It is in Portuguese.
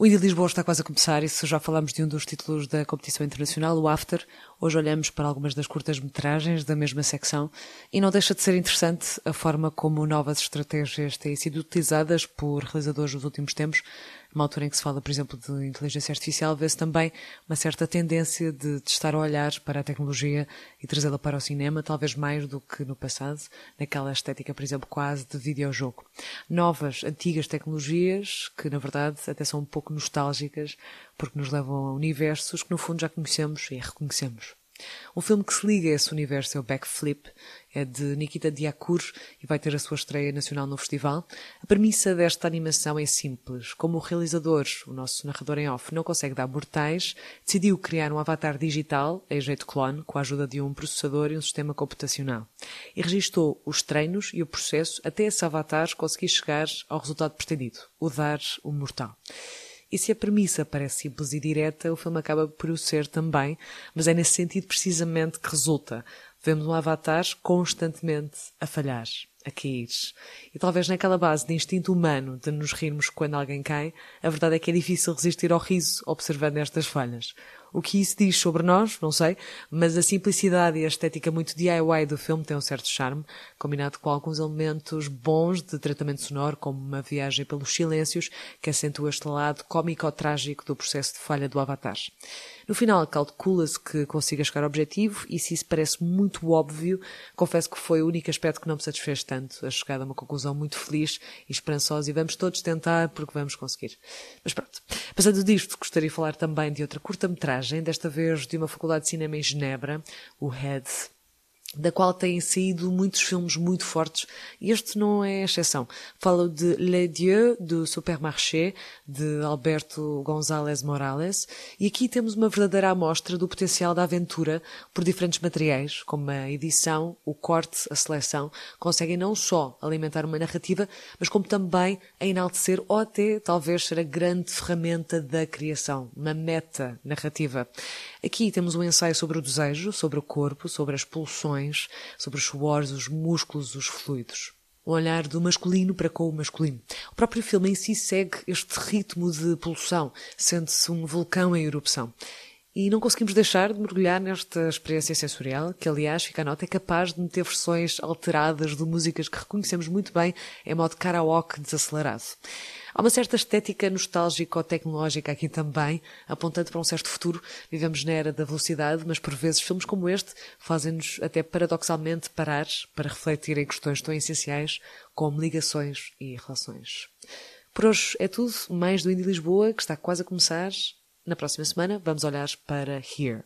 O de Lisboa está quase a começar e se já falamos de um dos títulos da competição internacional, o After, hoje olhamos para algumas das curtas-metragens da mesma secção e não deixa de ser interessante a forma como novas estratégias têm sido utilizadas por realizadores nos últimos tempos numa altura em que se fala, por exemplo, de inteligência artificial, vê-se também uma certa tendência de, estar a olhar para a tecnologia e trazê-la para o cinema, talvez mais do que no passado, naquela estética, por exemplo, quase de videojogo. Novas, antigas tecnologias que, na verdade, até são um pouco nostálgicas, porque nos levam a universos que, no fundo, já conhecemos e reconhecemos. Um filme que se liga a esse universo é o Backflip, é de Nikita Diakur e vai ter a sua estreia nacional no festival. A premissa desta animação é simples. Como o realizador, o nosso narrador em off, não consegue dar mortais, decidiu criar um avatar digital, em jeito clone, com a ajuda de um processador e um sistema computacional. E registou os treinos e o processo até esse avatar conseguir chegar ao resultado pretendido, o dar o mortal. E se a premissa parece simples e direta, o filme acaba por o ser também, mas é nesse sentido precisamente que resulta. Vemos um avatar constantemente a falhar, a cair. E talvez naquela base de instinto humano de nos rirmos quando alguém cai, a verdade é que é difícil resistir ao riso observando estas falhas. O que isso diz sobre nós, não sei, mas a simplicidade e a estética muito DIY do filme tem um certo charme, combinado com alguns elementos bons de tratamento sonoro, como uma viagem pelos silêncios, que acentua este lado cómico-trágico do processo de falha do avatar. No final, calcula-se que consiga chegar ao objetivo e se isso parece muito óbvio, confesso que foi o único aspecto que não me satisfez tanto, a chegar a uma conclusão muito feliz e esperançosa e vamos todos tentar porque vamos conseguir. Mas pronto. Passando disto, gostaria de falar também de outra curta-metragem, desta vez de uma faculdade de cinema em Genebra, o Head da qual têm saído muitos filmes muito fortes, e este não é exceção. Falo de Les Dieux, do Supermarché, de Alberto González Morales, e aqui temos uma verdadeira amostra do potencial da aventura por diferentes materiais, como a edição, o corte, a seleção, conseguem não só alimentar uma narrativa, mas como também a enaltecer ou até talvez ser a grande ferramenta da criação, uma meta narrativa. Aqui temos um ensaio sobre o desejo, sobre o corpo, sobre as pulsões, sobre os suores, os músculos, os fluidos. O olhar do masculino para com o masculino. O próprio filme em si segue este ritmo de pulsão, sendo-se um vulcão em erupção. E não conseguimos deixar de mergulhar nesta experiência sensorial, que aliás, fica a nota, é capaz de meter versões alteradas de músicas que reconhecemos muito bem em modo karaoke desacelerado. Há uma certa estética nostálgica ou tecnológica aqui também, apontando para um certo futuro. Vivemos na era da velocidade, mas por vezes filmes como este fazem-nos até paradoxalmente parar para refletir em questões tão essenciais como ligações e relações. Por hoje é tudo, mais do Indie Lisboa, que está quase a começar. Na próxima semana vamos olhar para Here.